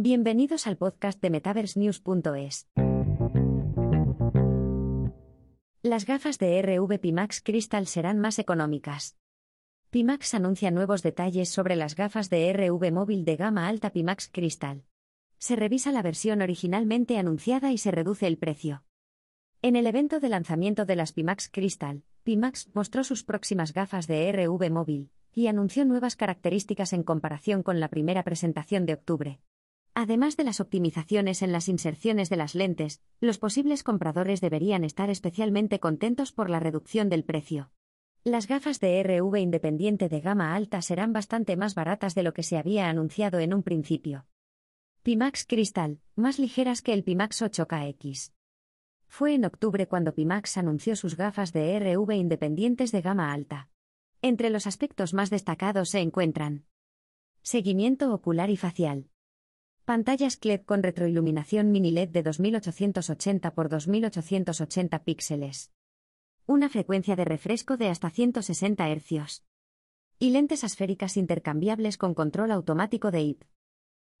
Bienvenidos al podcast de MetaverseNews.es. Las gafas de RV Pimax Crystal serán más económicas. Pimax anuncia nuevos detalles sobre las gafas de RV móvil de gama alta Pimax Crystal. Se revisa la versión originalmente anunciada y se reduce el precio. En el evento de lanzamiento de las Pimax Crystal, Pimax mostró sus próximas gafas de RV móvil y anunció nuevas características en comparación con la primera presentación de octubre. Además de las optimizaciones en las inserciones de las lentes, los posibles compradores deberían estar especialmente contentos por la reducción del precio. Las gafas de RV independiente de gama alta serán bastante más baratas de lo que se había anunciado en un principio. Pimax Crystal, más ligeras que el Pimax 8KX. Fue en octubre cuando Pimax anunció sus gafas de RV independientes de gama alta. Entre los aspectos más destacados se encuentran seguimiento ocular y facial. Pantallas LED con retroiluminación mini LED de 2880 x 2880 píxeles. Una frecuencia de refresco de hasta 160 Hz. Y lentes asféricas intercambiables con control automático de IP.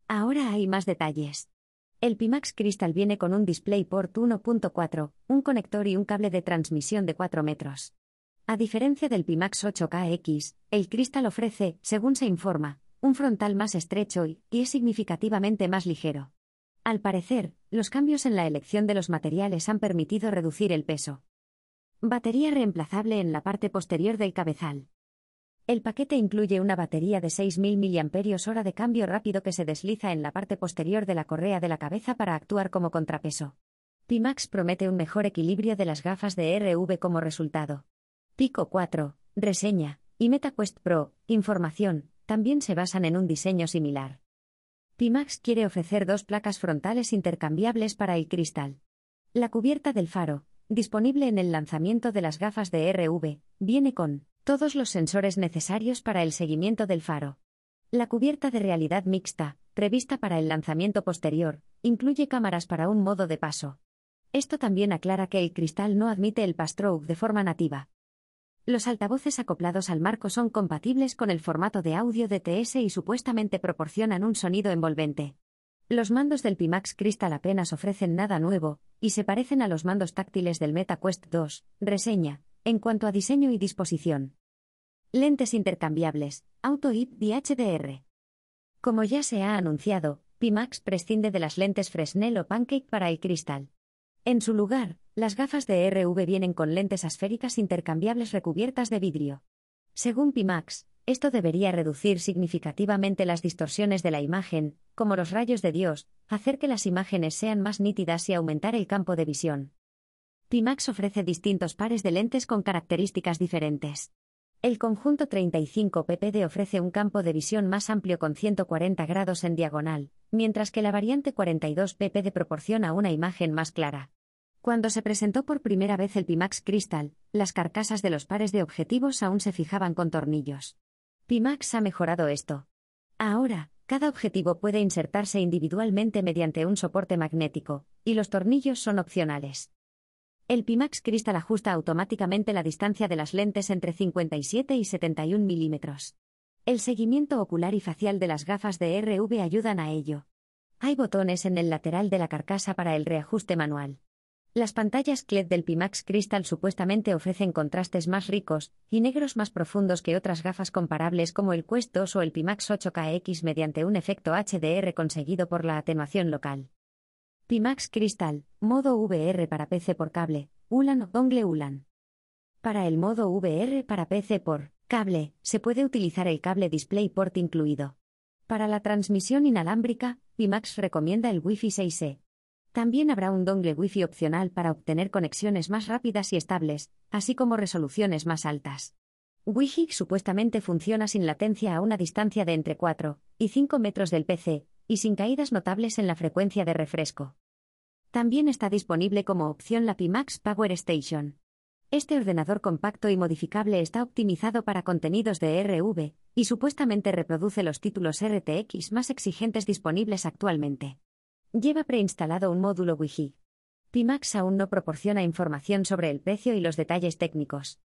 Ahora hay más detalles. El Pimax Crystal viene con un DisplayPort 1.4, un conector y un cable de transmisión de 4 metros. A diferencia del Pimax 8KX, el Crystal ofrece, según se informa, un frontal más estrecho y, es significativamente más ligero. Al parecer, los cambios en la elección de los materiales han permitido reducir el peso. Batería reemplazable en la parte posterior del cabezal. El paquete incluye una batería de 6.000 mAh de cambio rápido que se desliza en la parte posterior de la correa de la cabeza para actuar como contrapeso. Pimax promete un mejor equilibrio de las gafas de RV como resultado. Pico 4, reseña, y MetaQuest Pro, información, también se basan en un diseño similar. Pimax quiere ofrecer dos placas frontales intercambiables para el cristal. La cubierta del faro, disponible en el lanzamiento de las gafas de RV, viene con todos los sensores necesarios para el seguimiento del faro. La cubierta de realidad mixta, prevista para el lanzamiento posterior, incluye cámaras para un modo de paso. Esto también aclara que el cristal no admite el pass-through de forma nativa. Los altavoces acoplados al marco son compatibles con el formato de audio DTS y supuestamente proporcionan un sonido envolvente. Los mandos del Pimax Crystal apenas ofrecen nada nuevo, y se parecen a los mandos táctiles del MetaQuest 2, reseña, en cuanto a diseño y disposición. Lentes intercambiables, Auto IP y HDR. Como ya se ha anunciado, Pimax prescinde de las lentes Fresnel o Pancake para el cristal. En su lugar, las gafas de RV vienen con lentes asféricas intercambiables recubiertas de vidrio. Según Pimax, esto debería reducir significativamente las distorsiones de la imagen, como los rayos de Dios, hacer que las imágenes sean más nítidas y aumentar el campo de visión. Pimax ofrece distintos pares de lentes con características diferentes. El conjunto 35 ppd ofrece un campo de visión más amplio con 140 grados en diagonal, mientras que la variante 42 ppd proporciona una imagen más clara. Cuando se presentó por primera vez el Pimax Crystal, las carcasas de los pares de objetivos aún se fijaban con tornillos. Pimax ha mejorado esto. Ahora, cada objetivo puede insertarse individualmente mediante un soporte magnético, y los tornillos son opcionales. El Pimax Crystal ajusta automáticamente la distancia de las lentes entre 57 y 71 milímetros. El seguimiento ocular y facial de las gafas de RV ayudan a ello. Hay botones en el lateral de la carcasa para el reajuste manual. Las pantallas LED del Pimax Crystal supuestamente ofrecen contrastes más ricos y negros más profundos que otras gafas comparables como el Quest 2 o el Pimax 8KX mediante un efecto HDR conseguido por la atenuación local. Pimax Crystal, modo VR para PC por cable, ULAN dongle ULAN. Para el modo VR para PC por cable, se puede utilizar el cable DisplayPort incluido. Para la transmisión inalámbrica, Pimax recomienda el Wi-Fi 6E. También habrá un dongle Wi-Fi opcional para obtener conexiones más rápidas y estables, así como resoluciones más altas. Wi-Fi supuestamente funciona sin latencia a una distancia de entre 4 y 5 metros del PC, y sin caídas notables en la frecuencia de refresco. También está disponible como opción la Pimax Power Station. Este ordenador compacto y modificable está optimizado para contenidos de RV, y supuestamente reproduce los títulos RTX más exigentes disponibles actualmente. Lleva preinstalado un módulo Wi-Fi. Pimax aún no proporciona información sobre el precio y los detalles técnicos.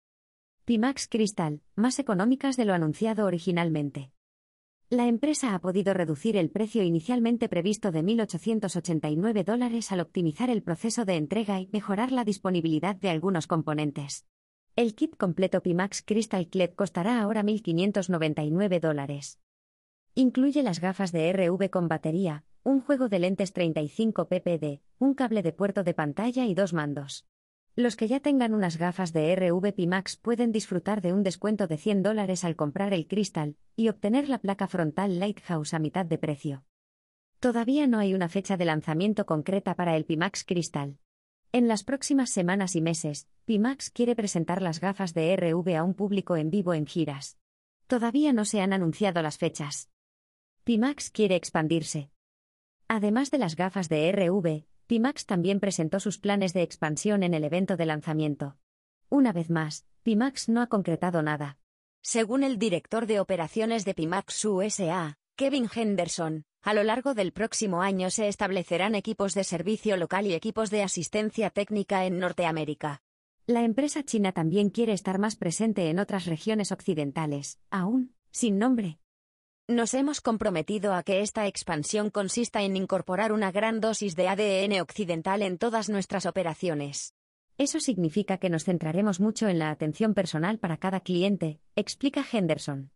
Pimax Crystal, más económicas de lo anunciado originalmente. La empresa ha podido reducir el precio inicialmente previsto de 1.889 dólares al optimizar el proceso de entrega y mejorar la disponibilidad de algunos componentes. El kit completo Pimax Crystal Clear costará ahora 1.599 dólares. Incluye las gafas de RV con batería, un juego de lentes 35 ppd, un cable de puerto de pantalla y dos mandos. Los que ya tengan unas gafas de RV Pimax pueden disfrutar de un descuento de 100 dólares al comprar el cristal y obtener la placa frontal Lighthouse a mitad de precio. Todavía no hay una fecha de lanzamiento concreta para el Pimax Crystal. En las próximas semanas y meses, Pimax quiere presentar las gafas de RV a un público en vivo en giras. Todavía no se han anunciado las fechas. Pimax quiere expandirse. Además de las gafas de RV, Pimax también presentó sus planes de expansión en el evento de lanzamiento. Una vez más, Pimax no ha concretado nada. Según el director de operaciones de Pimax USA, Kevin Henderson, a lo largo del próximo año se establecerán equipos de servicio local y equipos de asistencia técnica en Norteamérica. La empresa china también quiere estar más presente en otras regiones occidentales, aún, sin nombre. Nos hemos comprometido a que esta expansión consista en incorporar una gran dosis de ADN occidental en todas nuestras operaciones. Eso significa que nos centraremos mucho en la atención personal para cada cliente, explica Henderson.